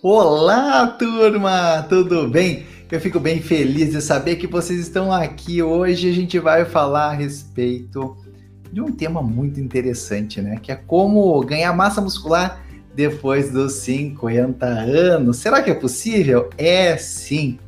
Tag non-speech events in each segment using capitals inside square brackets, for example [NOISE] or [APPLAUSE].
Olá, turma! Tudo bem? Eu fico bem feliz de saber que vocês estão aqui hoje. A gente vai falar a respeito de um tema muito interessante, né? Que é como ganhar massa muscular depois dos 50 anos. Será que é possível? É sim.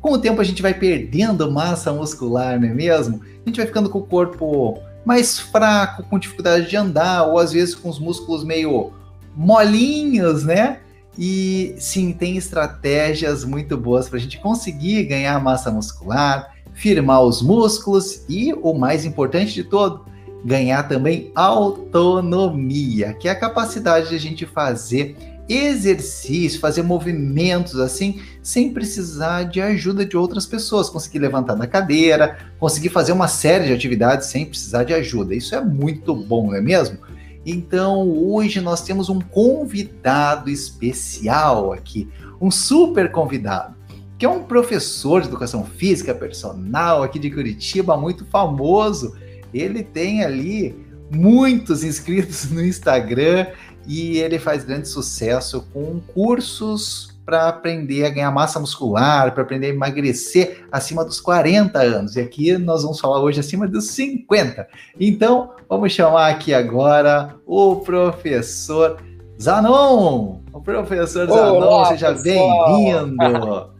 Com o tempo a gente vai perdendo massa muscular, não é mesmo? A gente vai ficando com o corpo mais fraco, com dificuldade de andar, ou às vezes com os músculos meio molinhos, né? E sim, tem estratégias muito boas para a gente conseguir ganhar massa muscular, firmar os músculos e, o mais importante de todo, ganhar também autonomia, que é a capacidade de a gente fazer exercício, fazer movimentos assim, sem precisar de ajuda de outras pessoas, conseguir levantar da cadeira, conseguir fazer uma série de atividades sem precisar de ajuda. Isso é muito bom, não é mesmo? Então, hoje nós temos um convidado especial aqui, um super convidado, que é um professor de educação física personal aqui de Curitiba, muito famoso. Ele tem ali muitos inscritos no Instagram e ele faz grande sucesso com cursos para aprender a ganhar massa muscular, para aprender a emagrecer acima dos 40 anos. E aqui nós vamos falar hoje acima dos 50. Então, vamos chamar aqui agora o professor Zanon. O professor Zanon, Olá, seja bem-vindo.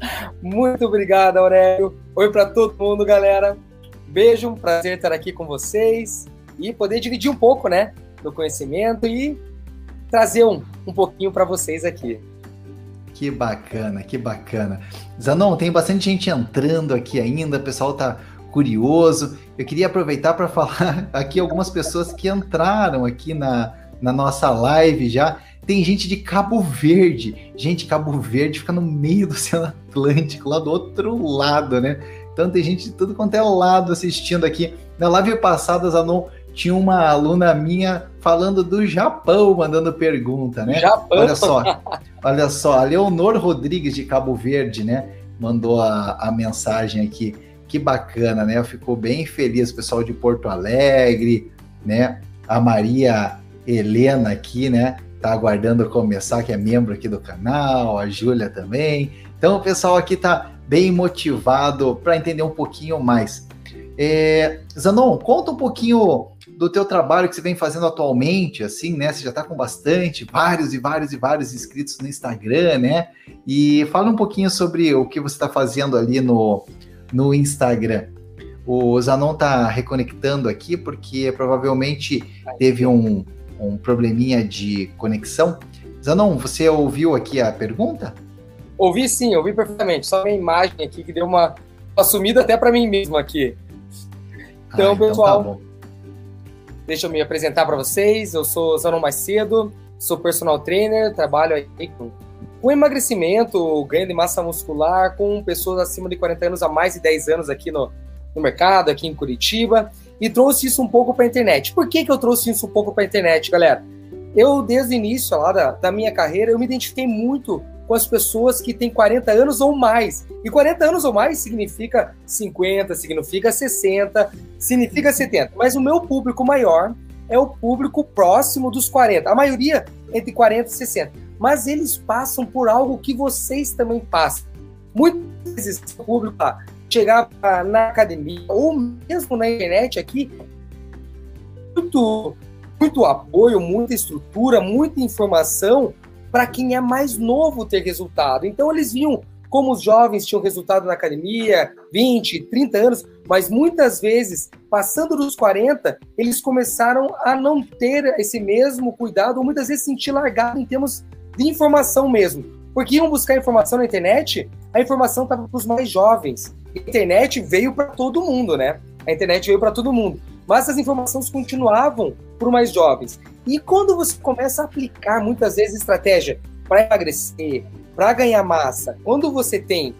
[LAUGHS] Muito obrigado, Aurélio. Oi para todo mundo, galera. Beijo, um prazer estar aqui com vocês e poder dividir um pouco, né, do conhecimento e trazer um, um pouquinho para vocês aqui. Que bacana, que bacana. Zanon, tem bastante gente entrando aqui ainda, o pessoal tá curioso. Eu queria aproveitar para [LAUGHS] falar aqui algumas pessoas que entraram aqui na, na nossa live já. Tem gente de Cabo Verde. Gente, Cabo Verde fica no meio do Oceano Atlântico, lá do outro lado, né? Então tem gente de tudo quanto é lado assistindo aqui. Na live passada, Zanon, tinha uma aluna minha falando do Japão, mandando pergunta, né? Japão. Olha só, [LAUGHS] olha só, a Leonor Rodrigues de Cabo Verde, né? Mandou a, a mensagem aqui. Que bacana, né? Ficou bem feliz o pessoal de Porto Alegre, né? A Maria Helena aqui, né? Tá aguardando começar, que é membro aqui do canal, a Júlia também. Então o pessoal aqui tá bem motivado para entender um pouquinho mais. É, Zanon, conta um pouquinho do teu trabalho que você vem fazendo atualmente, assim, né? Você já está com bastante, vários e vários e vários inscritos no Instagram, né? E fala um pouquinho sobre o que você está fazendo ali no, no Instagram. O Zanon está reconectando aqui porque provavelmente teve um, um probleminha de conexão. Zanon, você ouviu aqui a pergunta? Ouvi sim, ouvi perfeitamente. Só minha imagem aqui que deu uma, uma sumida até para mim mesmo aqui. Então, ah, então tá pessoal, tá Deixa eu me apresentar para vocês. Eu sou Zanon Macedo, sou personal trainer, trabalho aí com, com emagrecimento, ganho de massa muscular, com pessoas acima de 40 anos, há mais de 10 anos aqui no, no mercado, aqui em Curitiba, e trouxe isso um pouco para a internet. Por que, que eu trouxe isso um pouco para a internet, galera? Eu, desde o início lá da, da minha carreira, eu me identifiquei muito com as pessoas que têm 40 anos ou mais. E 40 anos ou mais significa 50, significa 60, significa 70. Mas o meu público maior é o público próximo dos 40. A maioria entre 40 e 60. Mas eles passam por algo que vocês também passam. Muitas vezes o público lá, chegar na academia ou mesmo na internet aqui, muito, muito apoio, muita estrutura, muita informação para quem é mais novo ter resultado. Então eles viam como os jovens tinham resultado na academia, 20, 30 anos, mas muitas vezes, passando dos 40, eles começaram a não ter esse mesmo cuidado, ou muitas vezes sentir largado em termos de informação mesmo. Porque iam buscar informação na internet, a informação estava para os mais jovens. A internet veio para todo mundo, né? A internet veio para todo mundo mas as informações continuavam para mais jovens. E quando você começa a aplicar muitas vezes estratégia para emagrecer, para ganhar massa, quando você tem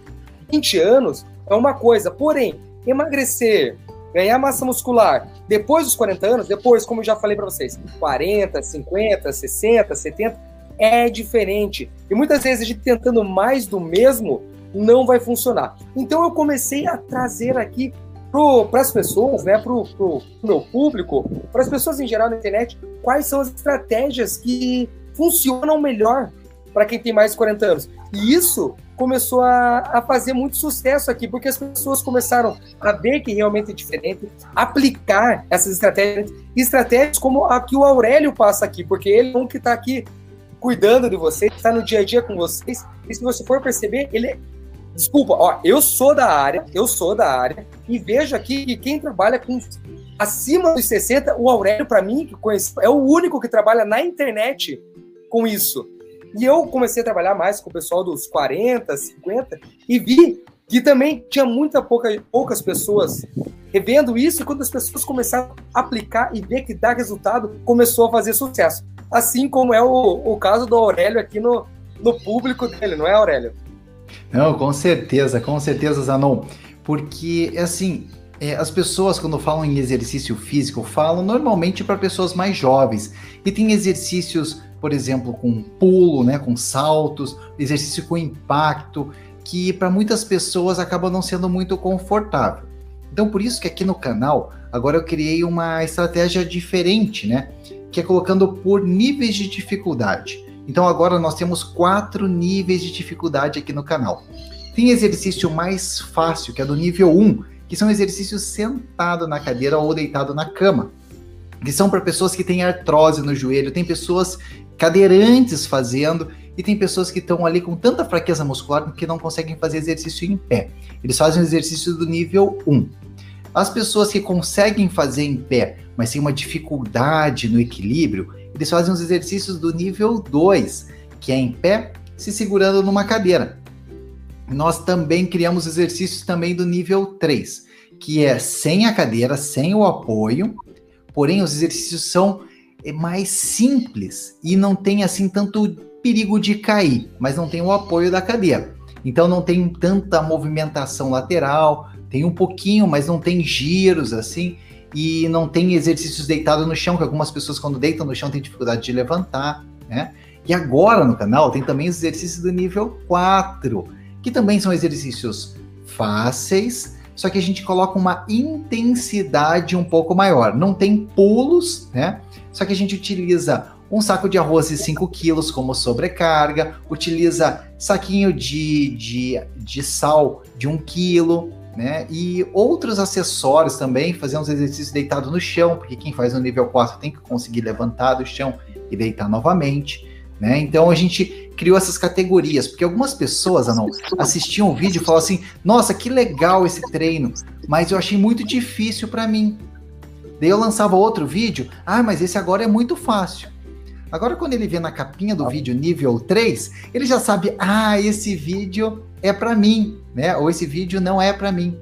20 anos, é uma coisa, porém, emagrecer, ganhar massa muscular, depois dos 40 anos, depois, como eu já falei para vocês, 40, 50, 60, 70, é diferente. E muitas vezes a gente tentando mais do mesmo não vai funcionar. Então eu comecei a trazer aqui para as pessoas, né, para o meu público, para as pessoas em geral na internet, quais são as estratégias que funcionam melhor para quem tem mais de 40 anos. E isso começou a, a, fazer muito sucesso aqui, porque as pessoas começaram a ver que realmente é diferente, aplicar essas estratégias, estratégias como a que o Aurélio passa aqui, porque ele é um que está aqui cuidando de vocês, está no dia a dia com vocês, e se você for perceber, ele é Desculpa, ó, eu sou da área, eu sou da área, e vejo aqui que quem trabalha com acima dos 60, o Aurélio, para mim, que conheço, é o único que trabalha na internet com isso. E eu comecei a trabalhar mais com o pessoal dos 40, 50, e vi que também tinha muita pouca, poucas pessoas revendo isso, e quando as pessoas começaram a aplicar e ver que dá resultado, começou a fazer sucesso. Assim como é o, o caso do Aurélio aqui no, no público dele, não é, Aurélio? Não, com certeza, com certeza, Zanon. Porque, assim, é, as pessoas, quando falam em exercício físico, falam normalmente para pessoas mais jovens. E tem exercícios, por exemplo, com pulo, né, com saltos, exercício com impacto, que para muitas pessoas acaba não sendo muito confortável. Então, por isso que aqui no canal, agora eu criei uma estratégia diferente, né? Que é colocando por níveis de dificuldade. Então agora nós temos quatro níveis de dificuldade aqui no canal. Tem exercício mais fácil, que é do nível 1, que são exercícios sentado na cadeira ou deitado na cama. Que são para pessoas que têm artrose no joelho, tem pessoas cadeirantes fazendo e tem pessoas que estão ali com tanta fraqueza muscular que não conseguem fazer exercício em pé. Eles fazem exercício do nível 1. As pessoas que conseguem fazer em pé, mas têm uma dificuldade no equilíbrio, eles fazem os exercícios do nível 2, que é em pé, se segurando numa cadeira. Nós também criamos exercícios também do nível 3, que é sem a cadeira, sem o apoio, porém os exercícios são é, mais simples e não tem assim tanto perigo de cair, mas não tem o apoio da cadeira. Então não tem tanta movimentação lateral, tem um pouquinho, mas não tem giros assim e não tem exercícios deitado no chão, que algumas pessoas quando deitam no chão têm dificuldade de levantar, né? E agora no canal tem também os exercícios do nível 4, que também são exercícios fáceis, só que a gente coloca uma intensidade um pouco maior. Não tem pulos, né? Só que a gente utiliza um saco de arroz de 5 quilos como sobrecarga, utiliza saquinho de, de, de sal de 1 quilo, né? E outros acessórios também, fazer uns exercícios deitado no chão, porque quem faz no nível 4 tem que conseguir levantar do chão e deitar novamente, né? Então a gente criou essas categorias, porque algumas pessoas, não assistiam o vídeo e falavam assim: "Nossa, que legal esse treino, mas eu achei muito difícil para mim". Daí eu lançava outro vídeo: "Ah, mas esse agora é muito fácil". Agora, quando ele vê na capinha do vídeo nível 3, ele já sabe, ah, esse vídeo é para mim, né? Ou esse vídeo não é para mim,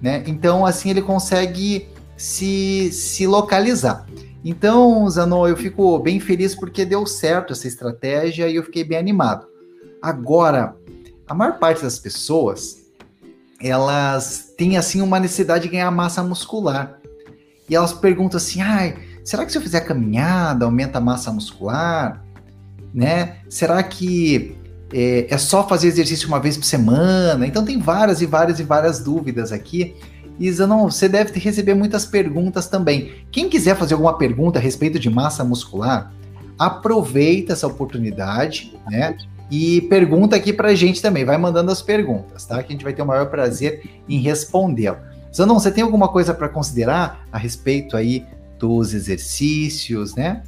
né? Então, assim, ele consegue se, se localizar. Então, Zanon, eu fico bem feliz porque deu certo essa estratégia e eu fiquei bem animado. Agora, a maior parte das pessoas, elas têm, assim, uma necessidade de ganhar massa muscular. E elas perguntam assim, ai... Será que se eu fizer caminhada, aumenta a massa muscular? Né? Será que é, é, só fazer exercício uma vez por semana? Então tem várias e várias e várias dúvidas aqui. Isa, não, você deve receber muitas perguntas também. Quem quiser fazer alguma pergunta a respeito de massa muscular, aproveita essa oportunidade, né? E pergunta aqui pra gente também, vai mandando as perguntas, tá? Que a gente vai ter o maior prazer em respondê-la. Zanon, você tem alguma coisa para considerar a respeito aí dos exercícios, né?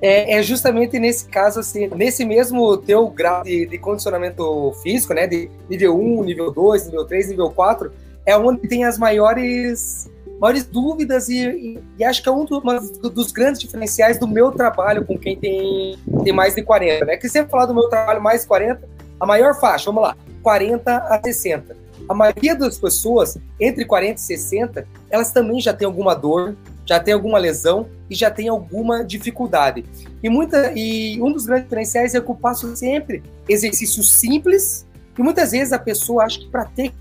É, é, justamente nesse caso, assim, nesse mesmo teu grau de, de, condicionamento físico, né? De nível 1, nível 2, nível 3, nível 4, é onde tem as maiores, maiores dúvidas e, e, e acho que é um do, uma, dos grandes diferenciais do meu trabalho com quem tem, tem mais de 40, né? Que sempre falar do meu trabalho mais de 40, a maior faixa, vamos lá, 40 a 60 a maioria das pessoas entre 40 e 60, elas também já têm alguma dor, já tem alguma lesão e já tem alguma dificuldade. E, muita, e um dos grandes diferenciais é que eu passo sempre exercícios simples e muitas vezes a pessoa acha que para ter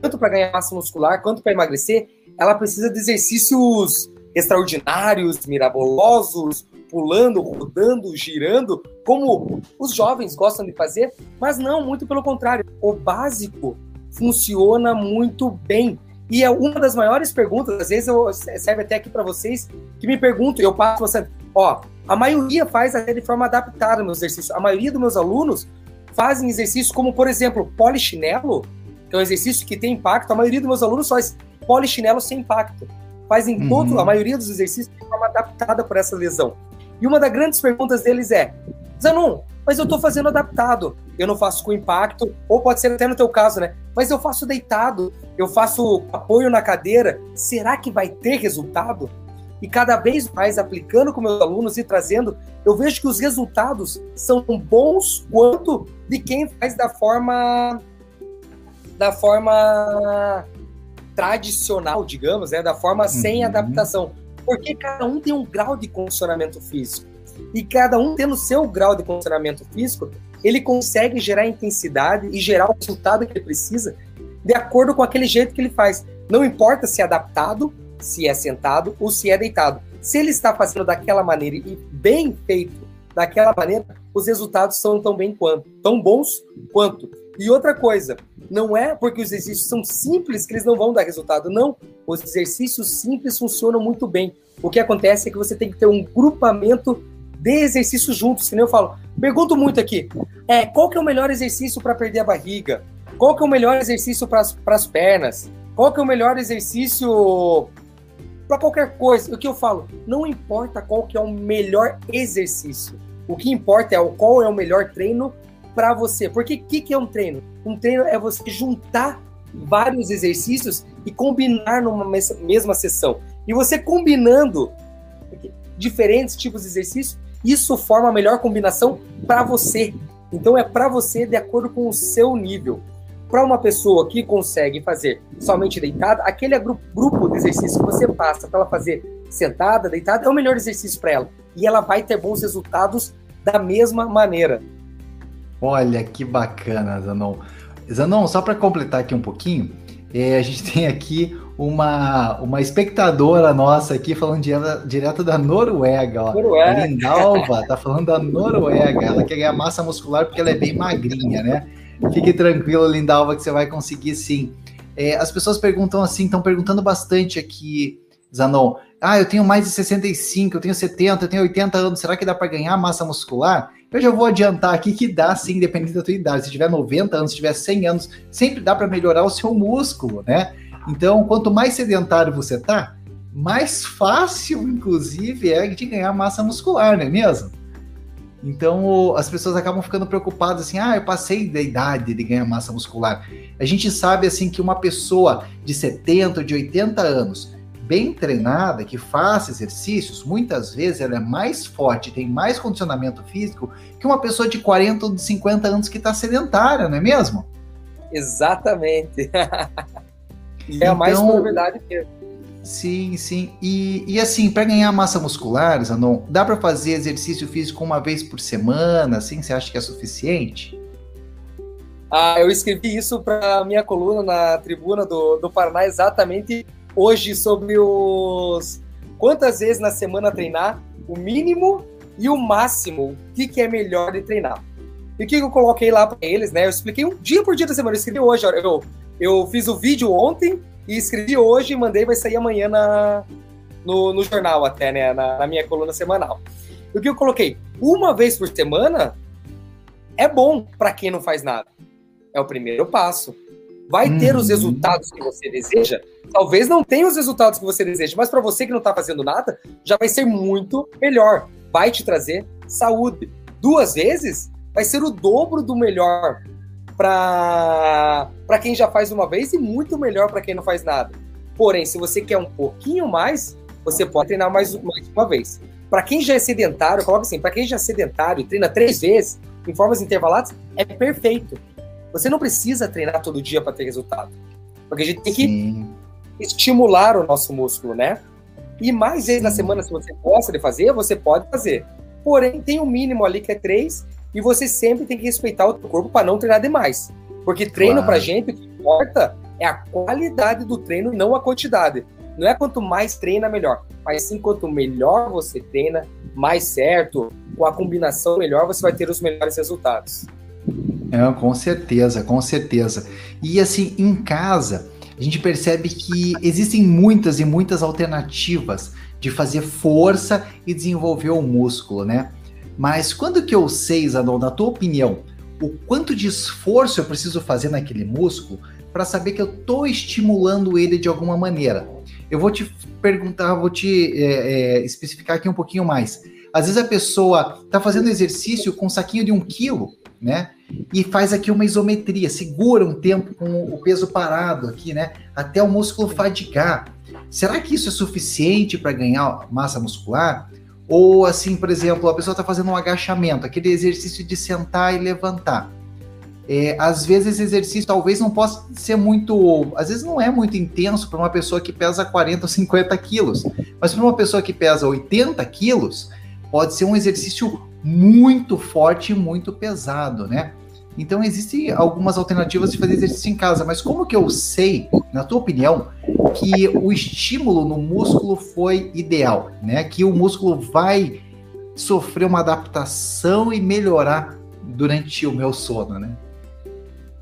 tanto para ganhar massa muscular quanto para emagrecer, ela precisa de exercícios extraordinários, mirabolosos, pulando, rodando, girando, como os jovens gostam de fazer, mas não, muito pelo contrário. O básico funciona muito bem. E é uma das maiores perguntas, às vezes eu serve até aqui para vocês, que me perguntam, eu passo você, Ó, a maioria faz até de forma adaptada no exercício. A maioria dos meus alunos fazem exercícios como, por exemplo, polichinelo, que é um exercício que tem impacto. A maioria dos meus alunos faz polichinelo sem impacto. Fazem uhum. todo, a maioria dos exercícios de forma adaptada por essa lesão. E uma das grandes perguntas deles é: Zanon, mas eu estou fazendo adaptado. Eu não faço com impacto, ou pode ser até no teu caso, né? Mas eu faço deitado, eu faço apoio na cadeira. Será que vai ter resultado? E cada vez mais aplicando com meus alunos e trazendo, eu vejo que os resultados são bons quanto de quem faz da forma da forma tradicional, digamos, né? Da forma uhum. sem adaptação. Porque cada um tem um grau de condicionamento físico. E cada um tendo seu grau de condicionamento físico, ele consegue gerar intensidade e gerar o resultado que ele precisa de acordo com aquele jeito que ele faz. Não importa se é adaptado, se é sentado ou se é deitado. Se ele está fazendo daquela maneira e bem feito daquela maneira, os resultados são tão bem quanto, tão bons quanto. E outra coisa, não é porque os exercícios são simples que eles não vão dar resultado, não. Os exercícios simples funcionam muito bem. O que acontece é que você tem que ter um grupamento de exercícios juntos, que nem eu falo. Pergunto muito aqui, é, qual que é o melhor exercício para perder a barriga? Qual que é o melhor exercício para as pernas? Qual que é o melhor exercício para qualquer coisa? O que eu falo, não importa qual que é o melhor exercício. O que importa é qual é o melhor treino para você. Porque o que, que é um treino? Um treino é você juntar vários exercícios e combinar numa mesma sessão. E você combinando diferentes tipos de exercícios, isso forma a melhor combinação para você. Então é para você de acordo com o seu nível. Para uma pessoa que consegue fazer somente deitada, aquele grupo de exercício que você passa para ela fazer sentada, deitada, é o melhor exercício para ela. E ela vai ter bons resultados da mesma maneira. Olha que bacana, Zanon. Zanon, só para completar aqui um pouquinho, é, a gente [LAUGHS] tem aqui uma, uma espectadora nossa aqui falando direto, direto da Noruega. Ó. Noruega. Lindalva tá falando da Noruega. Ela quer ganhar massa muscular porque ela é bem magrinha, né? Fique tranquilo, Lindalva, que você vai conseguir sim. É, as pessoas perguntam assim, estão perguntando bastante aqui, Zanon. Ah, eu tenho mais de 65, eu tenho 70, eu tenho 80 anos, será que dá para ganhar massa muscular? Eu já vou adiantar aqui que dá sim, dependendo da tua idade. Se tiver 90 anos, se tiver 100 anos, sempre dá para melhorar o seu músculo, né? Então, quanto mais sedentário você tá, mais fácil, inclusive, é de ganhar massa muscular, não é mesmo? Então, as pessoas acabam ficando preocupadas assim: ah, eu passei da idade de ganhar massa muscular. A gente sabe assim que uma pessoa de 70 ou de 80 anos, bem treinada, que faça exercícios, muitas vezes ela é mais forte, tem mais condicionamento físico que uma pessoa de 40 ou de 50 anos que está sedentária, não é mesmo? Exatamente. [LAUGHS] É a mais então, verdade mesmo. Sim, sim. E, e assim, para ganhar massa muscular, Zanon, dá para fazer exercício físico uma vez por semana, assim? Você acha que é suficiente? Ah, eu escrevi isso para minha coluna na tribuna do, do Paraná exatamente hoje sobre os quantas vezes na semana treinar, o mínimo e o máximo, o que, que é melhor de treinar. E o que eu coloquei lá para eles, né? Eu expliquei um dia por dia da semana. Eu escrevi hoje, eu eu fiz o vídeo ontem e escrevi hoje e mandei, vai sair amanhã na, no, no jornal até, né? Na, na minha coluna semanal. O que eu coloquei? Uma vez por semana é bom para quem não faz nada. É o primeiro passo. Vai ter os uhum. resultados que você deseja? Talvez não tenha os resultados que você deseja, mas para você que não está fazendo nada, já vai ser muito melhor. Vai te trazer saúde. Duas vezes vai ser o dobro do melhor para quem já faz uma vez e muito melhor para quem não faz nada. Porém, se você quer um pouquinho mais, você pode treinar mais, mais uma vez. Para quem já é sedentário, coloca assim, para quem já é sedentário e treina três vezes em formas intervaladas, é perfeito. Você não precisa treinar todo dia para ter resultado. Porque a gente tem Sim. que estimular o nosso músculo, né? E mais vezes na semana, se você gosta de fazer, você pode fazer. Porém, tem um mínimo ali que é três e você sempre tem que respeitar o teu corpo para não treinar demais. Porque treino claro. pra gente, o que importa é a qualidade do treino, não a quantidade. Não é quanto mais treina, melhor. Mas sim, quanto melhor você treina, mais certo, com a combinação melhor, você vai ter os melhores resultados. É, com certeza, com certeza. E assim, em casa, a gente percebe que existem muitas e muitas alternativas de fazer força e desenvolver o músculo, né? Mas quando que eu sei, Zanon, na tua opinião, o quanto de esforço eu preciso fazer naquele músculo para saber que eu estou estimulando ele de alguma maneira? Eu vou te perguntar, vou te é, é, especificar aqui um pouquinho mais. Às vezes a pessoa está fazendo exercício com um saquinho de um quilo, né? E faz aqui uma isometria, segura um tempo com o peso parado aqui, né? Até o músculo fadigar. Será que isso é suficiente para ganhar massa muscular? Ou assim, por exemplo, a pessoa está fazendo um agachamento, aquele exercício de sentar e levantar. É, às vezes esse exercício talvez não possa ser muito, às vezes não é muito intenso para uma pessoa que pesa 40 ou 50 quilos, mas para uma pessoa que pesa 80 quilos, pode ser um exercício muito forte e muito pesado, né? Então existem algumas alternativas de fazer exercício em casa, mas como que eu sei, na tua opinião, que o estímulo no músculo foi ideal, né? Que o músculo vai sofrer uma adaptação e melhorar durante o meu sono, né?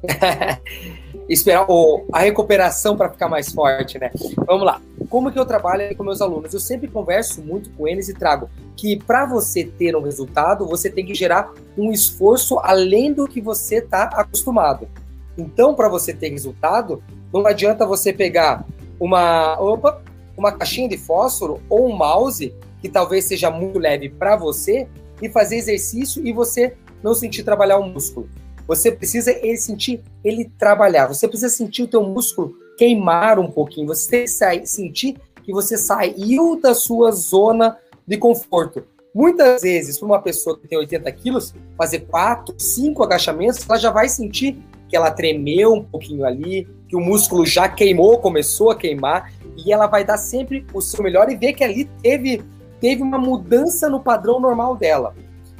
[LAUGHS] esperar a recuperação para ficar mais forte, né? Vamos lá. Como que eu trabalho com meus alunos? Eu sempre converso muito com eles e trago que para você ter um resultado, você tem que gerar um esforço além do que você está acostumado. Então, para você ter resultado, não adianta você pegar uma, opa, uma caixinha de fósforo ou um mouse que talvez seja muito leve para você e fazer exercício e você não sentir trabalhar o músculo. Você precisa ele sentir ele trabalhar. Você precisa sentir o teu músculo queimar um pouquinho. Você tem que sentir que você saiu da sua zona de conforto. Muitas vezes, para uma pessoa que tem 80 quilos, fazer quatro, cinco agachamentos, ela já vai sentir que ela tremeu um pouquinho ali, que o músculo já queimou, começou a queimar, e ela vai dar sempre o seu melhor e ver que ali teve, teve uma mudança no padrão normal dela.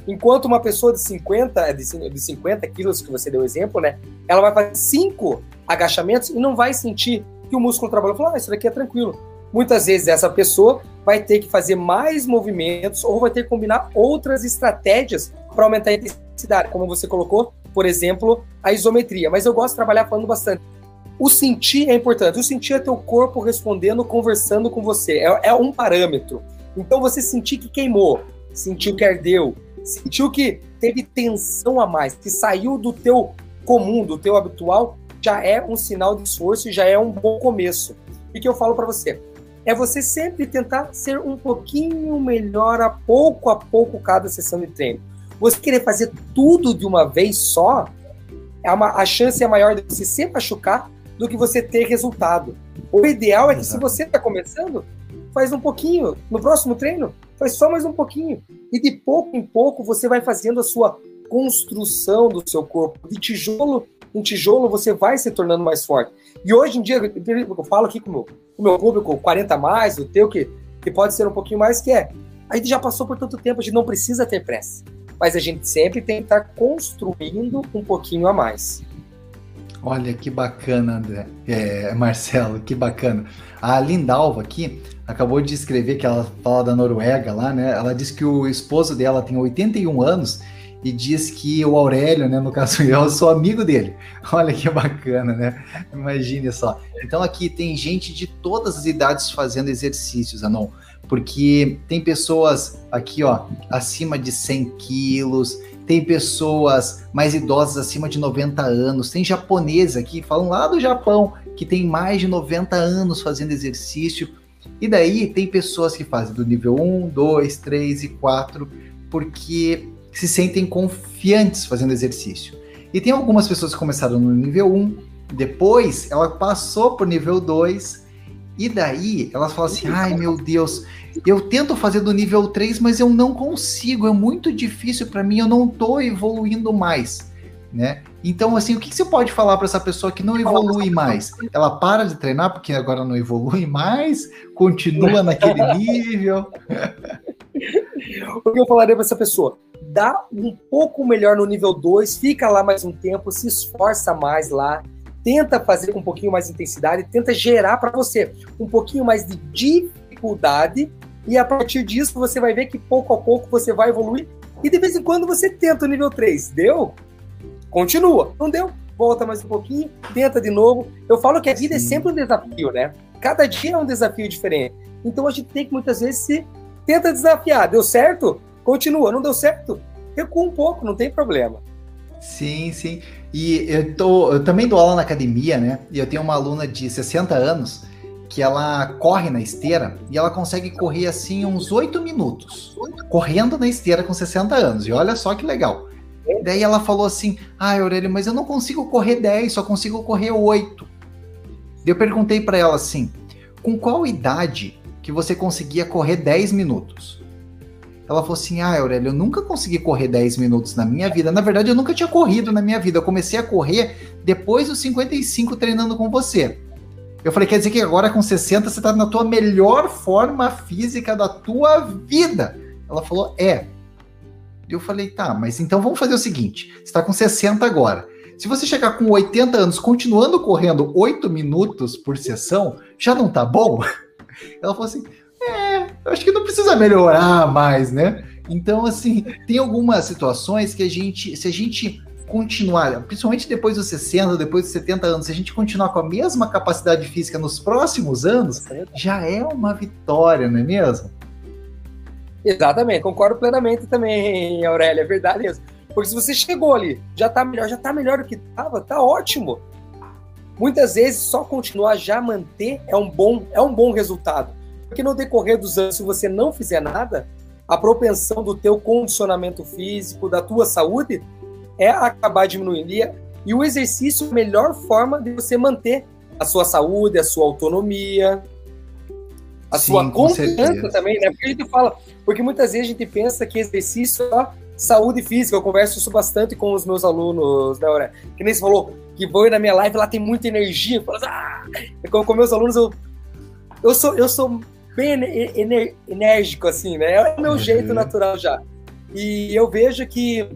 Enquanto uma pessoa de 50, de 50 quilos, que você deu exemplo, né? Ela vai fazer cinco agachamentos e não vai sentir que o músculo trabalhou. Falar, ah, isso daqui é tranquilo. Muitas vezes essa pessoa vai ter que fazer mais movimentos ou vai ter que combinar outras estratégias para aumentar a intensidade, como você colocou, por exemplo, a isometria. Mas eu gosto de trabalhar falando bastante. O sentir é importante. O sentir é teu corpo respondendo, conversando com você. É, é um parâmetro. Então você sentir que queimou, sentiu que ardeu, sentiu que teve tensão a mais, que saiu do teu comum, do teu habitual, já é um sinal de esforço e já é um bom começo. E que eu falo para você, é você sempre tentar ser um pouquinho melhor a pouco a pouco cada sessão de treino. Você querer fazer tudo de uma vez só, é uma, a chance é maior de você se machucar do que você ter resultado. O ideal é que Exato. se você está começando, faz um pouquinho. No próximo treino, faz só mais um pouquinho. E de pouco em pouco você vai fazendo a sua construção do seu corpo. De tijolo em tijolo você vai se tornando mais forte. E hoje em dia, eu falo aqui com o meu, com o meu público, 40 mais, o teu, que, que pode ser um pouquinho mais, que é. A gente já passou por tanto tempo, a gente não precisa ter pressa. Mas a gente sempre tem que estar construindo um pouquinho a mais. Olha que bacana, André. É, Marcelo, que bacana. A Lindalva aqui acabou de escrever que ela fala da Noruega lá, né? Ela disse que o esposo dela tem 81 anos e diz que o Aurélio, né, no caso [LAUGHS] eu sou amigo dele. Olha que bacana, né? Imagine só. Então aqui tem gente de todas as idades fazendo exercícios, Anon, porque tem pessoas aqui, ó, acima de 100 quilos, tem pessoas mais idosas acima de 90 anos, tem japoneses aqui, falam lá do Japão, que tem mais de 90 anos fazendo exercício. E daí tem pessoas que fazem do nível 1, 2, 3 e 4, porque se sentem confiantes fazendo exercício. E tem algumas pessoas que começaram no nível 1, depois ela passou para o nível 2, e daí elas falam assim: ai meu Deus, eu tento fazer do nível 3, mas eu não consigo, é muito difícil para mim, eu não estou evoluindo mais. Né? Então, assim, o que, que você pode falar para essa pessoa que não evolui mais? Ela para de treinar porque agora não evolui mais? Continua [LAUGHS] naquele nível? [LAUGHS] o que eu falaria para essa pessoa? Dá um pouco melhor no nível 2, fica lá mais um tempo, se esforça mais lá, tenta fazer com um pouquinho mais de intensidade, tenta gerar para você um pouquinho mais de dificuldade e a partir disso você vai ver que pouco a pouco você vai evoluir e de vez em quando você tenta o nível 3. Deu? Continua. Não deu? volta mais um pouquinho, tenta de novo. Eu falo que a vida é Sim. é sempre um desafio, né? Cada dia é um desafio diferente. Então a gente tem que muitas vezes se tenta desafiar. Deu certo? Continua. Não deu certo? Recua um pouco, não tem problema. Sim, sim. E eu, tô, eu também dou aula na academia, né? E eu tenho uma aluna de 60 anos que ela corre na esteira e ela consegue correr assim uns 8 minutos, correndo na esteira com 60 anos. E olha só que legal. Daí ela falou assim: Ah, Aurélio, mas eu não consigo correr 10, só consigo correr 8. Eu perguntei para ela assim: Com qual idade que você conseguia correr 10 minutos? Ela falou assim: Ah, Aurélio, eu nunca consegui correr 10 minutos na minha vida. Na verdade, eu nunca tinha corrido na minha vida. Eu comecei a correr depois dos 55 treinando com você. Eu falei, quer dizer que agora com 60 você tá na tua melhor forma física da tua vida. Ela falou, é. Eu falei, tá, mas então vamos fazer o seguinte: você tá com 60 agora. Se você chegar com 80 anos continuando correndo 8 minutos por sessão, já não tá bom? [LAUGHS] Ela falou assim: eu acho que não precisa melhorar mais, né? Então, assim, tem algumas situações que a gente, se a gente continuar, principalmente depois dos 60, depois dos 70 anos, se a gente continuar com a mesma capacidade física nos próximos anos, já é uma vitória, não é mesmo? Exatamente, concordo plenamente também, Aurélia, é verdade mesmo. Porque se você chegou ali, já tá melhor, já tá melhor do que tava, tá ótimo. Muitas vezes só continuar já manter é um bom, é um bom resultado. Porque no decorrer dos anos, se você não fizer nada, a propensão do teu condicionamento físico, da tua saúde, é acabar diminuindo. E, o exercício é a melhor forma de você manter a sua saúde, a sua autonomia, a Sim, sua confiança também, né? Porque a gente fala, porque muitas vezes a gente pensa que exercício é só saúde física. Eu converso isso bastante com os meus alunos, né, Aurélio? Que nem você falou, que vou na minha live, lá tem muita energia. Falo, ah! com, com meus alunos, eu, eu, sou, eu sou bem ener, enérgico, assim, né? É o meu uhum. jeito natural já. E eu vejo que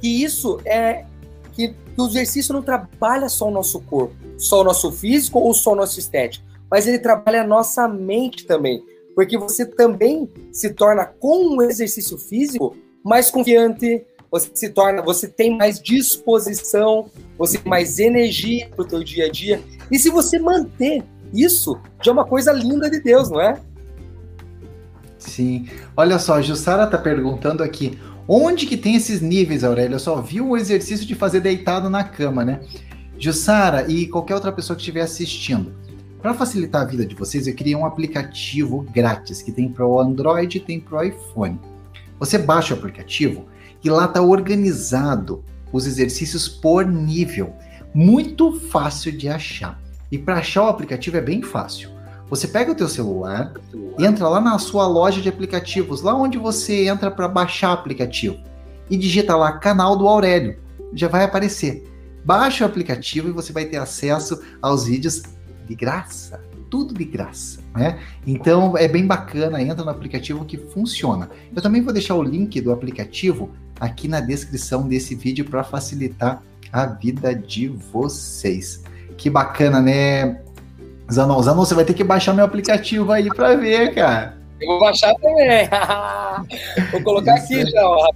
que isso é que o exercício não trabalha só o nosso corpo, só o nosso físico ou só o nosso estético, mas ele trabalha a nossa mente também, porque você também se torna com o exercício físico mais confiante, você se torna, você tem mais disposição, você tem mais energia para o teu dia a dia. E se você manter isso, já é uma coisa linda de Deus, não é? Sim. Olha só, a Jussara está perguntando aqui, Onde que tem esses níveis, Aurélio? Eu só vi o exercício de fazer deitado na cama, né? Jussara e qualquer outra pessoa que estiver assistindo. Para facilitar a vida de vocês, eu criei um aplicativo grátis que tem para o Android e tem para o iPhone. Você baixa o aplicativo e lá está organizado os exercícios por nível. Muito fácil de achar. E para achar o aplicativo é bem fácil. Você pega o teu celular, entra lá na sua loja de aplicativos, lá onde você entra para baixar aplicativo, e digita lá canal do Aurélio. Já vai aparecer. Baixa o aplicativo e você vai ter acesso aos vídeos de graça, tudo de graça, né? Então é bem bacana, entra no aplicativo que funciona. Eu também vou deixar o link do aplicativo aqui na descrição desse vídeo para facilitar a vida de vocês. Que bacana, né? Zanon, Zanon, você vai ter que baixar meu aplicativo aí para ver, cara. Eu vou baixar também. [LAUGHS] vou colocar isso aqui aí. já, ó.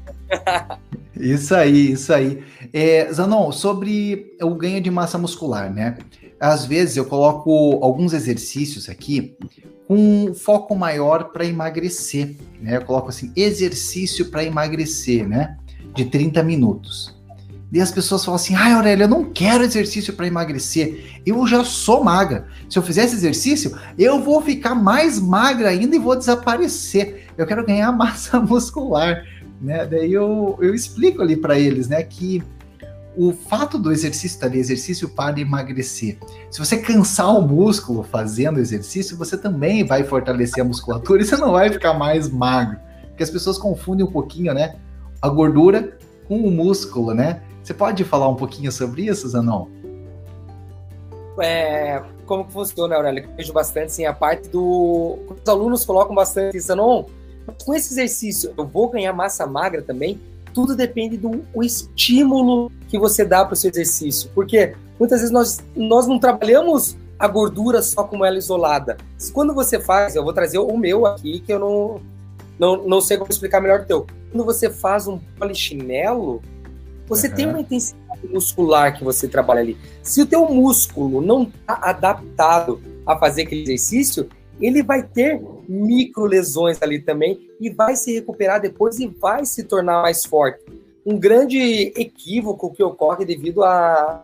Isso aí, isso aí. É, Zanon, sobre o ganho de massa muscular, né? Às vezes eu coloco alguns exercícios aqui com foco maior para emagrecer, né? Eu coloco assim, exercício para emagrecer, né? De 30 minutos. E as pessoas falam assim: ai, Aurélia, eu não quero exercício para emagrecer. Eu já sou magra. Se eu fizer esse exercício, eu vou ficar mais magra ainda e vou desaparecer. Eu quero ganhar [LAUGHS] massa muscular. Né? Daí eu, eu explico ali para eles né, que o fato do exercício estar ali, exercício para emagrecer. Se você cansar o músculo fazendo exercício, você também vai fortalecer a musculatura e você não vai ficar mais magro. Porque as pessoas confundem um pouquinho, né? A gordura com o músculo, né? Você pode falar um pouquinho sobre isso, Zanon? É, como que funciona, Aurélio? Eu vejo bastante, sim, a parte do... Os alunos colocam bastante, Zanon, com esse exercício, eu vou ganhar massa magra também? Tudo depende do estímulo que você dá para o seu exercício. Porque muitas vezes nós, nós não trabalhamos a gordura só como ela isolada. Quando você faz, eu vou trazer o meu aqui, que eu não, não, não sei como explicar melhor o teu. Quando você faz um polichinelo, você uhum. tem uma intensidade muscular que você trabalha ali. Se o teu músculo não está adaptado a fazer aquele exercício, ele vai ter micro lesões ali também e vai se recuperar depois e vai se tornar mais forte. Um grande equívoco que ocorre devido a,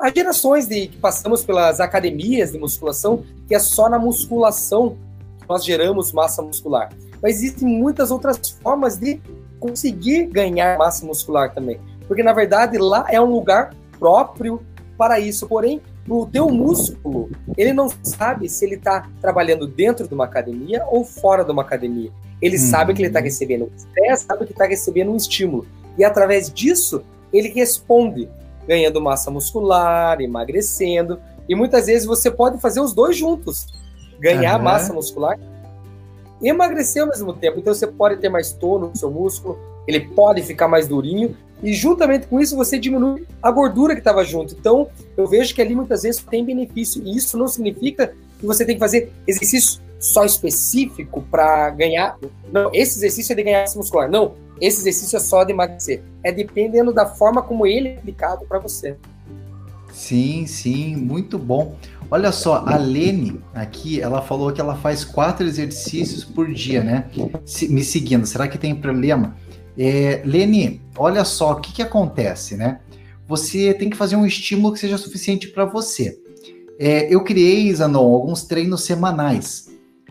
a gerações de, que passamos pelas academias de musculação, que é só na musculação que nós geramos massa muscular. Mas existem muitas outras formas de conseguir ganhar massa muscular também. Porque, na verdade, lá é um lugar próprio para isso. Porém, o teu músculo, ele não sabe se ele está trabalhando dentro de uma academia ou fora de uma academia. Ele hum. sabe que ele está recebendo um estresse, sabe que está recebendo um estímulo. E através disso, ele responde, ganhando massa muscular, emagrecendo. E muitas vezes você pode fazer os dois juntos. Ganhar uhum. massa muscular e emagrecer ao mesmo tempo. Então você pode ter mais tono no seu músculo, ele pode ficar mais durinho e juntamente com isso você diminui a gordura que estava junto. Então eu vejo que ali muitas vezes tem benefício e isso não significa que você tem que fazer exercício só específico para ganhar. Não, esse exercício é de ganhar massa muscular. Não, esse exercício é só de emagrecer. É dependendo da forma como ele é aplicado para você. Sim, sim, muito bom. Olha só, a Lene aqui, ela falou que ela faz quatro exercícios por dia, né? Se, me seguindo, será que tem problema? É, Lene, olha só, o que, que acontece, né? Você tem que fazer um estímulo que seja suficiente para você. É, eu criei, Zanon, alguns treinos semanais,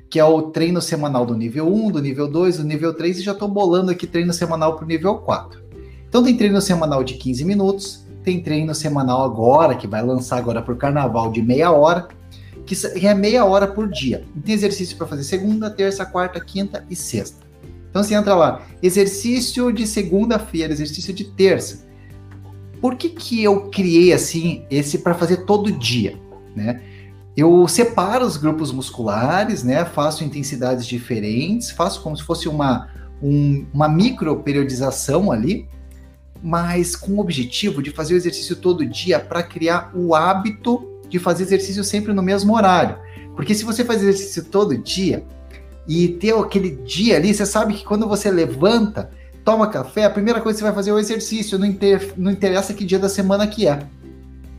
que é o treino semanal do nível 1, do nível 2, do nível 3, e já estou bolando aqui treino semanal para o nível 4. Então tem treino semanal de 15 minutos, tem treino semanal agora, que vai lançar agora por carnaval de meia hora, que é meia hora por dia. Tem exercício para fazer segunda, terça, quarta, quinta e sexta. Então você entra lá, exercício de segunda-feira, exercício de terça. Por que, que eu criei assim esse para fazer todo dia, né? Eu separo os grupos musculares, né? Faço intensidades diferentes, faço como se fosse uma, um, uma micro periodização ali, mas com o objetivo de fazer o exercício todo dia para criar o hábito de fazer exercício sempre no mesmo horário. Porque se você faz exercício todo dia e ter aquele dia ali, você sabe que quando você levanta, toma café, a primeira coisa que você vai fazer é o exercício, não, inter, não interessa que dia da semana que é.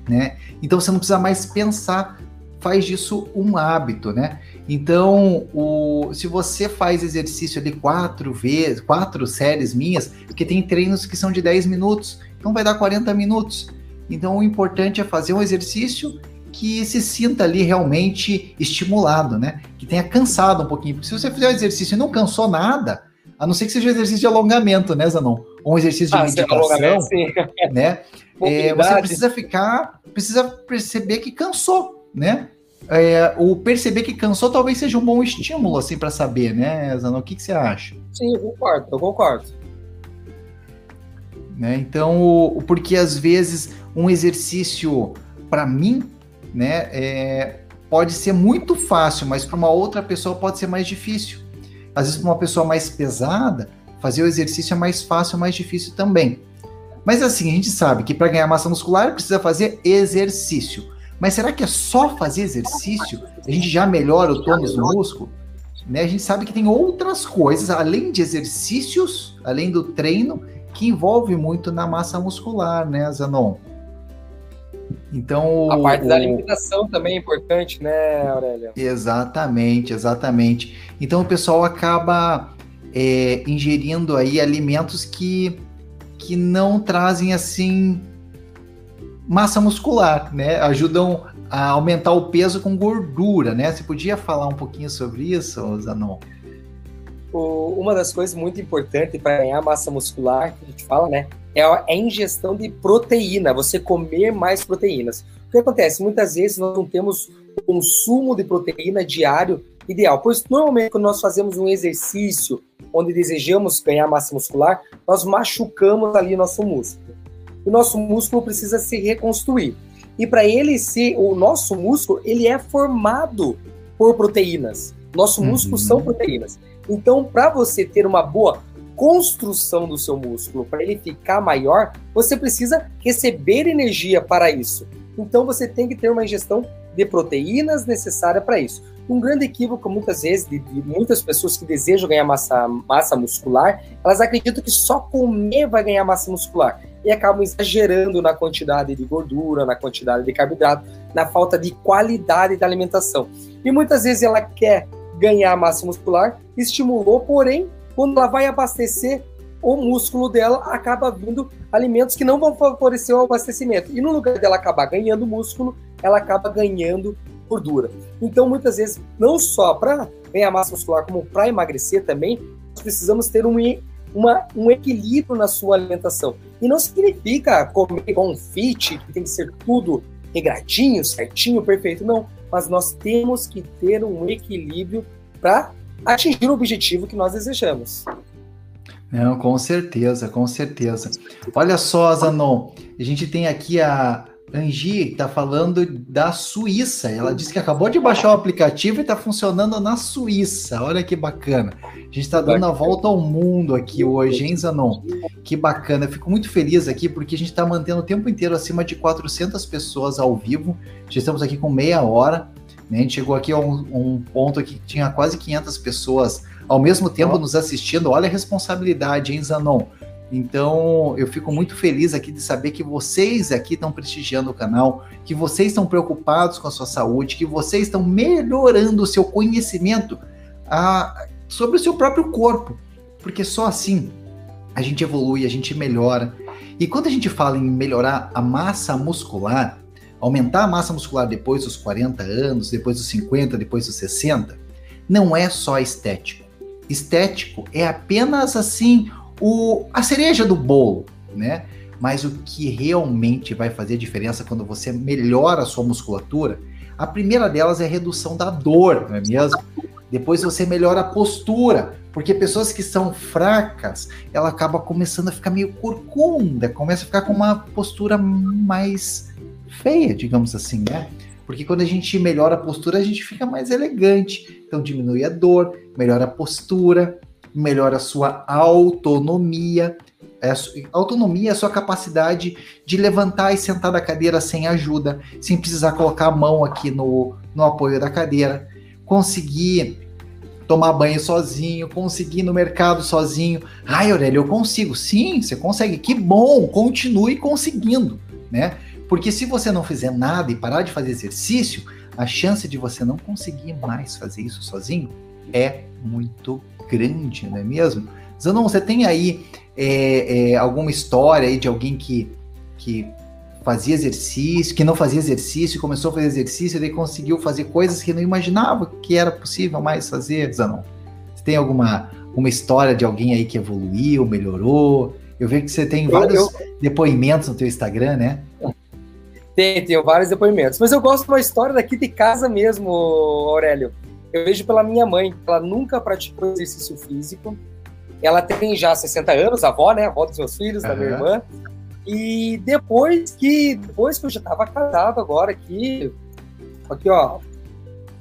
Né? Então você não precisa mais pensar, faz disso um hábito, né? Então, o, se você faz exercício ali quatro vezes, quatro séries minhas, porque tem treinos que são de 10 minutos, então vai dar 40 minutos. Então, o importante é fazer um exercício que se sinta ali realmente estimulado, né? Que tenha cansado um pouquinho. Porque se você fizer um exercício e não cansou nada, a não ser que seja um exercício de alongamento, né, Zanon? Ou um exercício de ah, meditação, né? [LAUGHS] É, você precisa ficar, precisa perceber que cansou, né? é, o perceber que cansou talvez seja um bom estímulo, assim, para saber, né, Zano? O que, que você acha? Sim, eu concordo, eu concordo. Né? Então, porque às vezes um exercício, para mim, né, é, pode ser muito fácil, mas para uma outra pessoa pode ser mais difícil. Às vezes, para uma pessoa mais pesada, fazer o exercício é mais fácil, mais difícil também. Mas assim, a gente sabe que para ganhar massa muscular precisa fazer exercício. Mas será que é só fazer exercício? A gente já melhora o tônus do músculo? Né? A gente sabe que tem outras coisas, além de exercícios, além do treino, que envolve muito na massa muscular, né, Zanon? Então, a parte o... da alimentação também é importante, né, Aurélia? Exatamente, exatamente. Então o pessoal acaba é, ingerindo aí alimentos que, que não trazem assim massa muscular, né? Ajudam a aumentar o peso com gordura, né? Você podia falar um pouquinho sobre isso, Zanon? Uma das coisas muito importantes para ganhar massa muscular, que a gente fala, né? É a, é a ingestão de proteína, você comer mais proteínas. O que acontece? Muitas vezes nós não temos o consumo de proteína diário ideal, pois normalmente quando nós fazemos um exercício onde desejamos ganhar massa muscular, nós machucamos ali nosso músculo o nosso músculo precisa se reconstruir. E para ele ser, o nosso músculo, ele é formado por proteínas. Nosso uhum. músculo são proteínas. Então, para você ter uma boa construção do seu músculo, para ele ficar maior, você precisa receber energia para isso. Então, você tem que ter uma ingestão de proteínas necessária para isso. Um grande equívoco, muitas vezes, de, de, muitas pessoas que desejam ganhar massa, massa muscular, elas acreditam que só comer vai ganhar massa muscular. e acabam exagerando na quantidade de gordura, na quantidade de carboidrato, na falta de qualidade da alimentação. E muitas vezes ela quer ganhar massa muscular, estimulou, porém, quando ela vai abastecer o músculo dela, acaba vindo alimentos que não vão favorecer o abastecimento. E no lugar dela acabar ganhando músculo, ela acaba ganhando gordura. Então, muitas vezes, não só para ganhar massa muscular, como para emagrecer também, nós precisamos ter um, uma, um equilíbrio na sua alimentação. E não significa comer igual um fit, que tem que ser tudo regradinho, certinho, perfeito. Não. Mas nós temos que ter um equilíbrio para atingir o objetivo que nós desejamos. Não, com certeza, com certeza. Olha só, Zanon, a gente tem aqui a Angie, que está falando da Suíça. Ela disse que acabou de baixar o aplicativo e está funcionando na Suíça. Olha que bacana. A gente está dando a volta ao mundo aqui hoje, hein, Zanon? Que bacana. Eu fico muito feliz aqui porque a gente está mantendo o tempo inteiro acima de 400 pessoas ao vivo. Já estamos aqui com meia hora. Né? A gente chegou aqui a um, um ponto que tinha quase 500 pessoas ao mesmo tempo oh. nos assistindo. Olha a responsabilidade, hein, Zanon? Então, eu fico muito feliz aqui de saber que vocês aqui estão prestigiando o canal, que vocês estão preocupados com a sua saúde, que vocês estão melhorando o seu conhecimento a, sobre o seu próprio corpo, porque só assim a gente evolui, a gente melhora. E quando a gente fala em melhorar a massa muscular, aumentar a massa muscular depois dos 40 anos, depois dos 50, depois dos 60, não é só estético estético é apenas assim o, a cereja do bolo, né? Mas o que realmente vai fazer diferença quando você melhora a sua musculatura, a primeira delas é a redução da dor, não é mesmo? Depois você melhora a postura, porque pessoas que são fracas, ela acaba começando a ficar meio corcunda, começa a ficar com uma postura mais feia, digamos assim, né? Porque quando a gente melhora a postura, a gente fica mais elegante. Então diminui a dor, melhora a postura, melhora a sua autonomia. É, autonomia é a sua capacidade de levantar e sentar da cadeira sem ajuda, sem precisar colocar a mão aqui no, no apoio da cadeira. Conseguir tomar banho sozinho, conseguir ir no mercado sozinho. Ai, Aurélio, eu consigo. Sim, você consegue. Que bom, continue conseguindo, né? Porque se você não fizer nada e parar de fazer exercício, a chance de você não conseguir mais fazer isso sozinho é muito grande, não é mesmo? Zanon, você tem aí é, é, alguma história aí de alguém que, que fazia exercício, que não fazia exercício, começou a fazer exercício e daí conseguiu fazer coisas que não imaginava que era possível mais fazer, Zanon? Você tem alguma uma história de alguém aí que evoluiu, melhorou? Eu vejo que você tem vários eu, eu... depoimentos no teu Instagram, né? Tem, tem vários depoimentos. Mas eu gosto de uma história daqui de casa mesmo, Aurélio. Eu vejo pela minha mãe, ela nunca praticou exercício físico. Ela tem já 60 anos, avó, né? Avó dos meus filhos, uhum. da minha irmã. E depois que, depois que eu já estava casado agora aqui, aqui ó,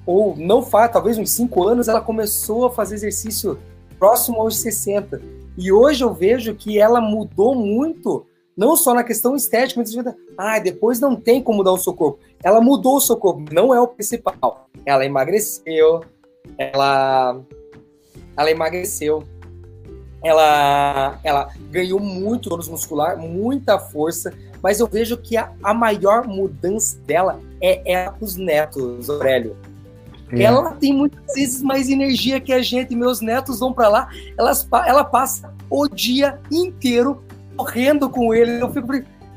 ou não faz, talvez uns 5 anos, ela começou a fazer exercício próximo aos 60. E hoje eu vejo que ela mudou muito não só na questão estética, mas ah, depois não tem como mudar o seu corpo. Ela mudou o seu corpo, não é o principal. Ela emagreceu, ela, ela emagreceu, ela, ela ganhou muito tônus muscular, muita força, mas eu vejo que a, a maior mudança dela é ela com os netos, Aurélio. É. Ela tem muitas vezes mais energia que a gente. Meus netos vão para lá, elas, ela passa o dia inteiro correndo com ele. Eu fico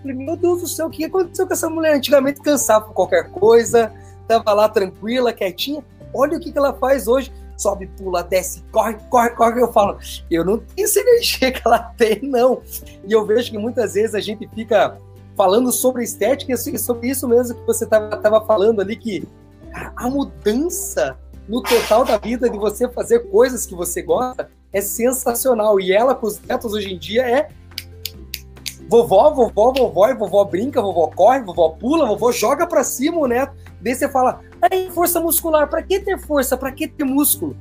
meu Deus do céu, o que aconteceu com essa mulher? Antigamente cansava por qualquer coisa, tava lá tranquila, quietinha. Olha o que, que ela faz hoje. Sobe, pula, desce, corre, corre, corre. Eu falo, eu não tenho essa energia que ela tem, não. E eu vejo que muitas vezes a gente fica falando sobre estética e sobre isso mesmo que você estava falando ali, que a mudança no total da vida de você fazer coisas que você gosta é sensacional. E ela com os netos hoje em dia é vovó, vovó, vovó, e vovó brinca, vovó corre, vovó pula, vovó joga pra cima o neto. Daí você fala, aí, força muscular, pra que ter força? Pra que ter músculo?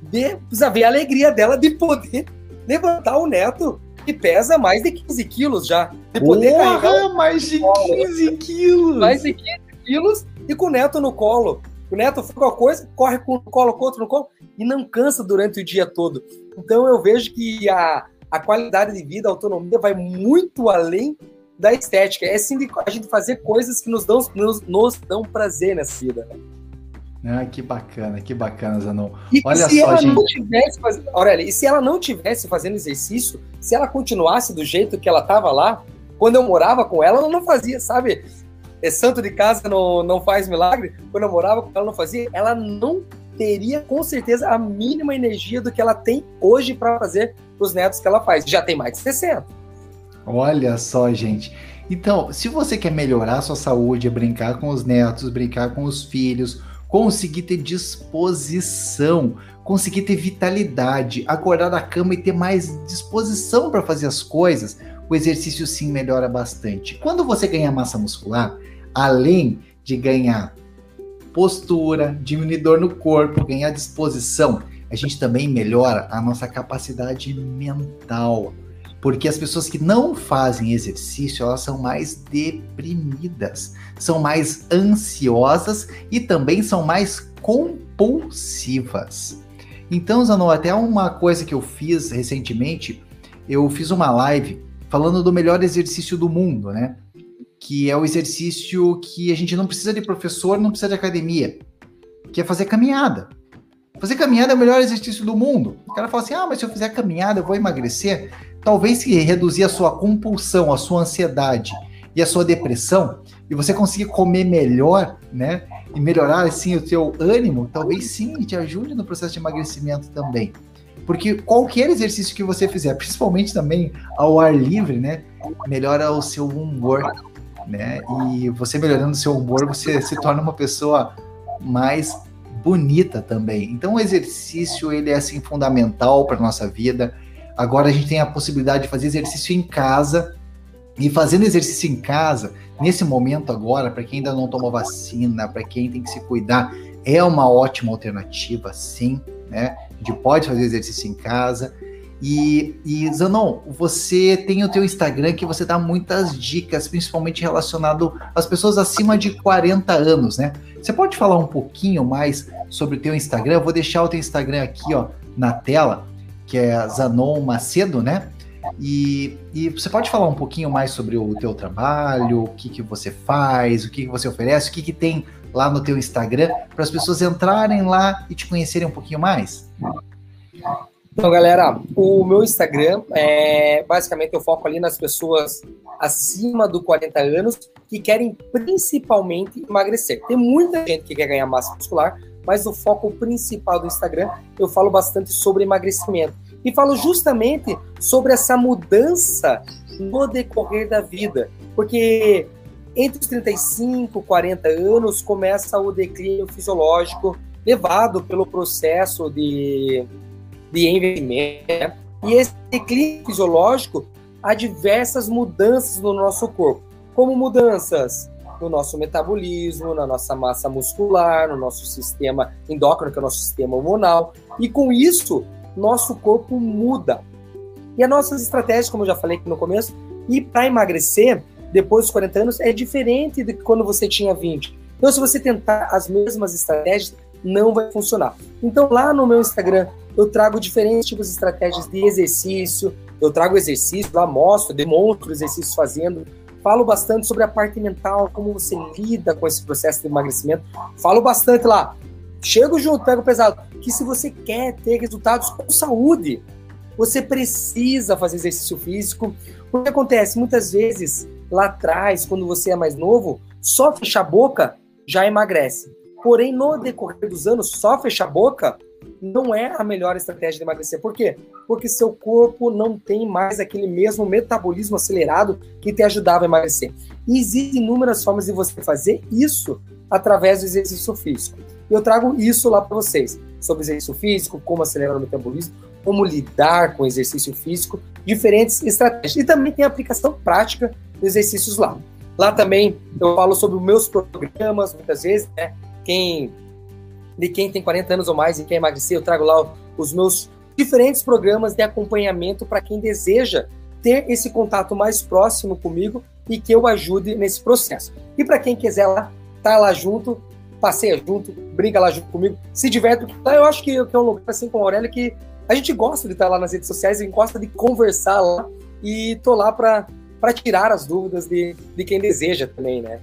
De, precisa ver a alegria dela de poder levantar o neto que pesa mais de 15 quilos já. De poder Porra, carregar mais de 15 quilos! Mais de 15 quilos e com o neto no colo. O neto faz uma coisa, corre com um colo, com outro no colo e não cansa durante o dia todo. Então eu vejo que a, a qualidade de vida, a autonomia vai muito além da estética. É sim a gente fazer coisas que nos dão, nos, nos dão prazer nessa vida. Ah, que bacana, que bacana, Zanon. E Olha se só, ela gente. Não tivesse faz... Aurélia, e se ela não tivesse fazendo exercício, se ela continuasse do jeito que ela estava lá, quando eu morava com ela, ela não fazia, sabe? É santo de casa não, não faz milagre. Quando eu morava com ela, não fazia. Ela não teria, com certeza, a mínima energia do que ela tem hoje para fazer os netos que ela faz. Já tem mais de 60. Olha só, gente. Então, se você quer melhorar sua saúde, brincar com os netos, brincar com os filhos, conseguir ter disposição, conseguir ter vitalidade, acordar da cama e ter mais disposição para fazer as coisas, o exercício sim melhora bastante. Quando você ganha massa muscular, além de ganhar postura, diminuir dor no corpo, ganhar disposição, a gente também melhora a nossa capacidade mental. Porque as pessoas que não fazem exercício, elas são mais deprimidas, são mais ansiosas e também são mais compulsivas. Então, Zanon, até uma coisa que eu fiz recentemente, eu fiz uma live falando do melhor exercício do mundo, né? Que é o exercício que a gente não precisa de professor, não precisa de academia, que é fazer caminhada. Fazer caminhada é o melhor exercício do mundo. O cara fala assim: ah, mas se eu fizer caminhada, eu vou emagrecer talvez se reduzir a sua compulsão, a sua ansiedade e a sua depressão, e você conseguir comer melhor, né? E melhorar assim o seu ânimo, talvez sim te ajude no processo de emagrecimento também. Porque qualquer exercício que você fizer, principalmente também ao ar livre, né, melhora o seu humor, né? E você melhorando o seu humor, você se torna uma pessoa mais bonita também. Então o exercício ele é assim fundamental para nossa vida Agora a gente tem a possibilidade de fazer exercício em casa. E fazendo exercício em casa, nesse momento agora, para quem ainda não tomou vacina, para quem tem que se cuidar, é uma ótima alternativa, sim, né? A gente pode fazer exercício em casa. E, e Zanon, você tem o teu Instagram que você dá muitas dicas, principalmente relacionado às pessoas acima de 40 anos, né? Você pode falar um pouquinho mais sobre o teu Instagram? Eu vou deixar o teu Instagram aqui, ó, na tela que é Zanon Macedo, né? E, e, você pode falar um pouquinho mais sobre o teu trabalho, o que, que você faz, o que, que você oferece, o que, que tem lá no teu Instagram, para as pessoas entrarem lá e te conhecerem um pouquinho mais? Então, galera, o meu Instagram é basicamente eu foco ali nas pessoas acima do 40 anos que querem principalmente emagrecer. Tem muita gente que quer ganhar massa muscular, mas o foco principal do Instagram eu falo bastante sobre emagrecimento. E falo justamente sobre essa mudança no decorrer da vida. Porque entre os 35 e 40 anos começa o declínio fisiológico levado pelo processo de, de envelhecimento. E esse declínio fisiológico há diversas mudanças no nosso corpo. Como mudanças no nosso metabolismo, na nossa massa muscular, no nosso sistema endócrino, que é o nosso sistema hormonal. E com isso, nosso corpo muda. E as nossas estratégias, como eu já falei aqui no começo, e para emagrecer depois dos 40 anos é diferente de quando você tinha 20. Então, se você tentar as mesmas estratégias, não vai funcionar. Então, lá no meu Instagram, eu trago diferentes tipos de estratégias de exercício, eu trago exercício lá, mostro, demonstro exercícios fazendo, Falo bastante sobre a parte mental, como você lida com esse processo de emagrecimento. Falo bastante lá. Chego junto, pego pesado. Que se você quer ter resultados com saúde, você precisa fazer exercício físico. O que acontece? Muitas vezes, lá atrás, quando você é mais novo, só fechar a boca já emagrece. Porém, no decorrer dos anos, só fechar a boca não é a melhor estratégia de emagrecer. Por quê? Porque seu corpo não tem mais aquele mesmo metabolismo acelerado que te ajudava a emagrecer. E existem inúmeras formas de você fazer isso através do exercício físico. Eu trago isso lá para vocês, sobre exercício físico, como acelerar o metabolismo, como lidar com o exercício físico, diferentes estratégias. E também tem a aplicação prática dos exercícios lá. Lá também eu falo sobre os meus programas, muitas vezes, né? Quem de quem tem 40 anos ou mais e quer emagrecer, eu trago lá os meus diferentes programas de acompanhamento para quem deseja ter esse contato mais próximo comigo e que eu ajude nesse processo. E para quem quiser lá, tá lá junto, passeia junto, brinca lá junto comigo, se diverte, eu acho que, que é um lugar assim com a Aurélia que a gente gosta de estar lá nas redes sociais, a gente gosta de conversar lá e tô lá para tirar as dúvidas de, de quem deseja também, né?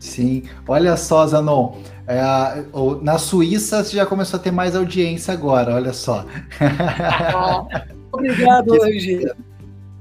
Sim, olha só, Zanon. É, na Suíça você já começou a ter mais audiência agora, olha só. Ah, obrigado, [LAUGHS] que,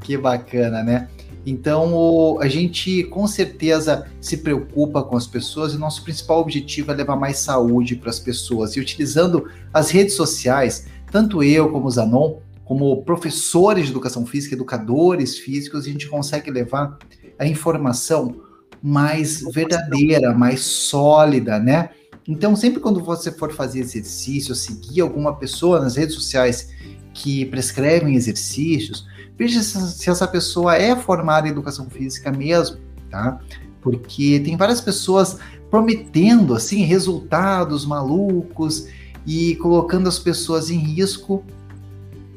Que bacana, né? Então, o, a gente com certeza se preocupa com as pessoas e nosso principal objetivo é levar mais saúde para as pessoas. E utilizando as redes sociais, tanto eu como o Zanon, como professores de educação física, educadores físicos, a gente consegue levar a informação mais verdadeira, mais sólida, né? Então, sempre quando você for fazer exercício, seguir alguma pessoa nas redes sociais que prescrevem exercícios, veja se essa pessoa é formada em educação física mesmo, tá? Porque tem várias pessoas prometendo assim resultados malucos e colocando as pessoas em risco,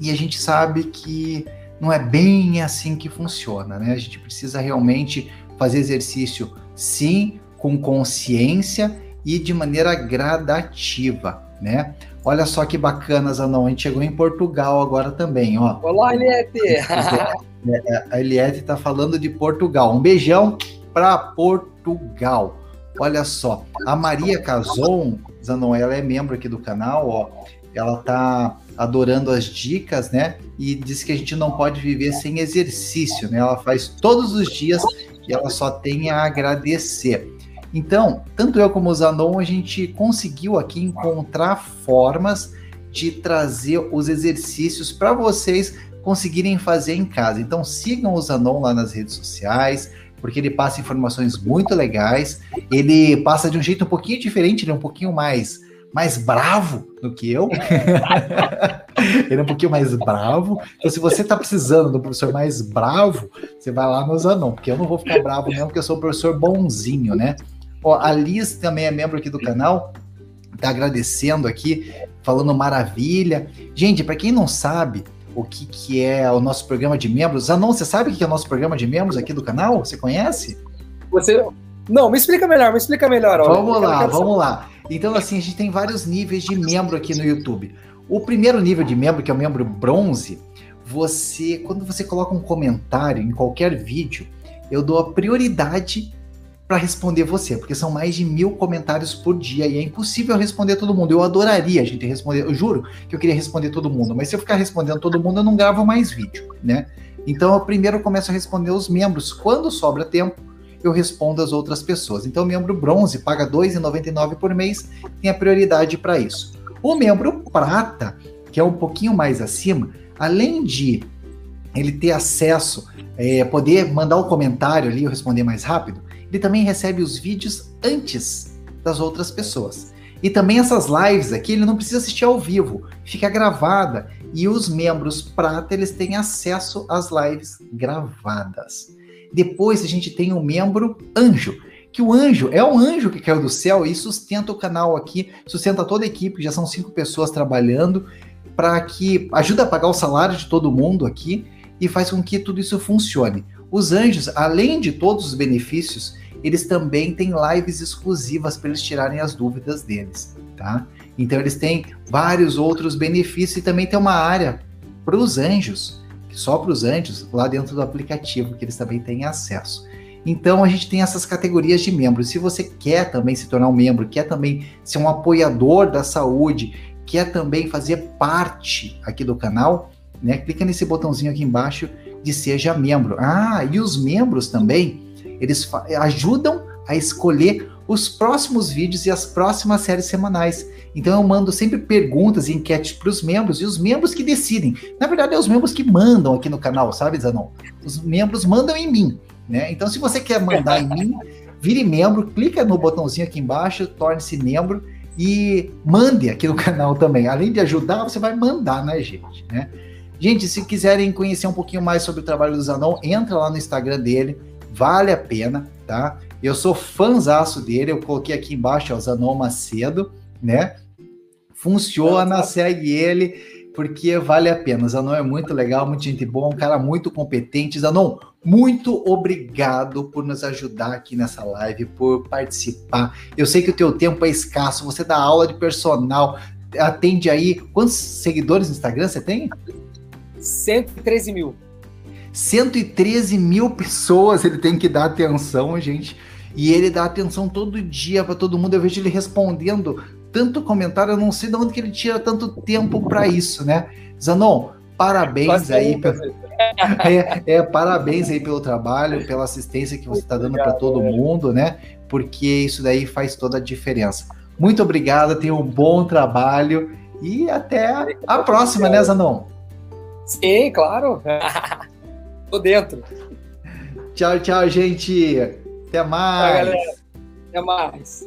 e a gente sabe que não é bem assim que funciona, né? A gente precisa realmente fazer exercício, sim, com consciência e de maneira gradativa, né? Olha só que bacana, Zanon, a gente chegou em Portugal agora também, ó. Olá, Eliette! [LAUGHS] É, é, a Eliette está falando de Portugal. Um beijão para Portugal. Olha só, a Maria Cazon, Zanon, ela é membro aqui do canal, ó. Ela tá adorando as dicas, né? E diz que a gente não pode viver sem exercício, né? Ela faz todos os dias e ela só tem a agradecer. Então, tanto eu como o Zanon, a gente conseguiu aqui encontrar formas de trazer os exercícios para vocês conseguirem fazer em casa. Então, sigam o Zanon lá nas redes sociais, porque ele passa informações muito legais. Ele passa de um jeito um pouquinho diferente, ele é um pouquinho mais mais bravo do que eu. [LAUGHS] ele é um pouquinho mais bravo. Então, se você está precisando do professor mais bravo, você vai lá no Zanon, porque eu não vou ficar bravo mesmo, porque eu sou o professor bonzinho, né? Ó, a Liz também é membro aqui do canal, tá agradecendo aqui, falando maravilha. Gente, para quem não sabe o que, que é o nosso programa de membros, Zanon, você sabe o que é o nosso programa de membros aqui do canal? Você conhece? Você. Não, me explica melhor, me explica melhor. Vamos lá, vamos lá. Então, assim, a gente tem vários níveis de membro aqui no YouTube. O primeiro nível de membro, que é o membro bronze, você, quando você coloca um comentário em qualquer vídeo, eu dou a prioridade para responder você, porque são mais de mil comentários por dia e é impossível responder todo mundo. Eu adoraria a gente responder, eu juro que eu queria responder todo mundo, mas se eu ficar respondendo todo mundo, eu não gravo mais vídeo, né? Então, eu primeiro começo a responder os membros. Quando sobra tempo, eu respondo as outras pessoas. Então, o membro bronze paga R$ 2,99 por mês, tem a prioridade para isso. O membro prata, que é um pouquinho mais acima, além de ele ter acesso, é, poder mandar um comentário ali, eu responder mais rápido, ele também recebe os vídeos antes das outras pessoas. E também essas lives aqui, ele não precisa assistir ao vivo, fica gravada. E os membros prata, eles têm acesso às lives gravadas. Depois a gente tem o membro anjo, que o anjo é um anjo que caiu do céu e sustenta o canal aqui, sustenta toda a equipe, já são cinco pessoas trabalhando, para que ajuda a pagar o salário de todo mundo aqui e faz com que tudo isso funcione. Os anjos, além de todos os benefícios, eles também têm lives exclusivas para eles tirarem as dúvidas deles, tá? Então eles têm vários outros benefícios e também tem uma área para os anjos só para os anjos, lá dentro do aplicativo, que eles também têm acesso. Então a gente tem essas categorias de membros. Se você quer também se tornar um membro, quer também ser um apoiador da saúde, quer também fazer parte aqui do canal, né? Clica nesse botãozinho aqui embaixo de seja membro. Ah, e os membros também, eles ajudam a escolher os próximos vídeos e as próximas séries semanais. Então eu mando sempre perguntas e enquetes para os membros e os membros que decidem. Na verdade, é os membros que mandam aqui no canal, sabe, Zanon? Os membros mandam em mim, né? Então, se você quer mandar em mim, vire membro, clica no botãozinho aqui embaixo, torne-se membro e mande aqui no canal também. Além de ajudar, você vai mandar na gente, né? Gente, se quiserem conhecer um pouquinho mais sobre o trabalho do Zanon, entra lá no Instagram dele, vale a pena, tá? Eu sou fãzaço dele, eu coloquei aqui embaixo, ó, Zanon Macedo, né? Funciona, segue ele, porque vale a pena. Zanon é muito legal, muito gente boa, um cara muito competente. Zanon, muito obrigado por nos ajudar aqui nessa live, por participar. Eu sei que o teu tempo é escasso, você dá aula de personal, atende aí. Quantos seguidores no Instagram você tem? 113 mil. 113 mil pessoas ele tem que dar atenção, gente. E ele dá atenção todo dia para todo mundo. Eu vejo ele respondendo tanto comentário, eu não sei de onde que ele tira tanto tempo para isso, né? Zanon, parabéns aí. Pelo... [LAUGHS] É, é, parabéns aí pelo trabalho, pela assistência que você está dando para todo mundo, né? Porque isso daí faz toda a diferença. Muito obrigado, tenha um bom trabalho e até a próxima, né, Zanon? Sim, claro. [LAUGHS] Tô dentro. Tchau, tchau, gente. Até mais. Galera. Até mais.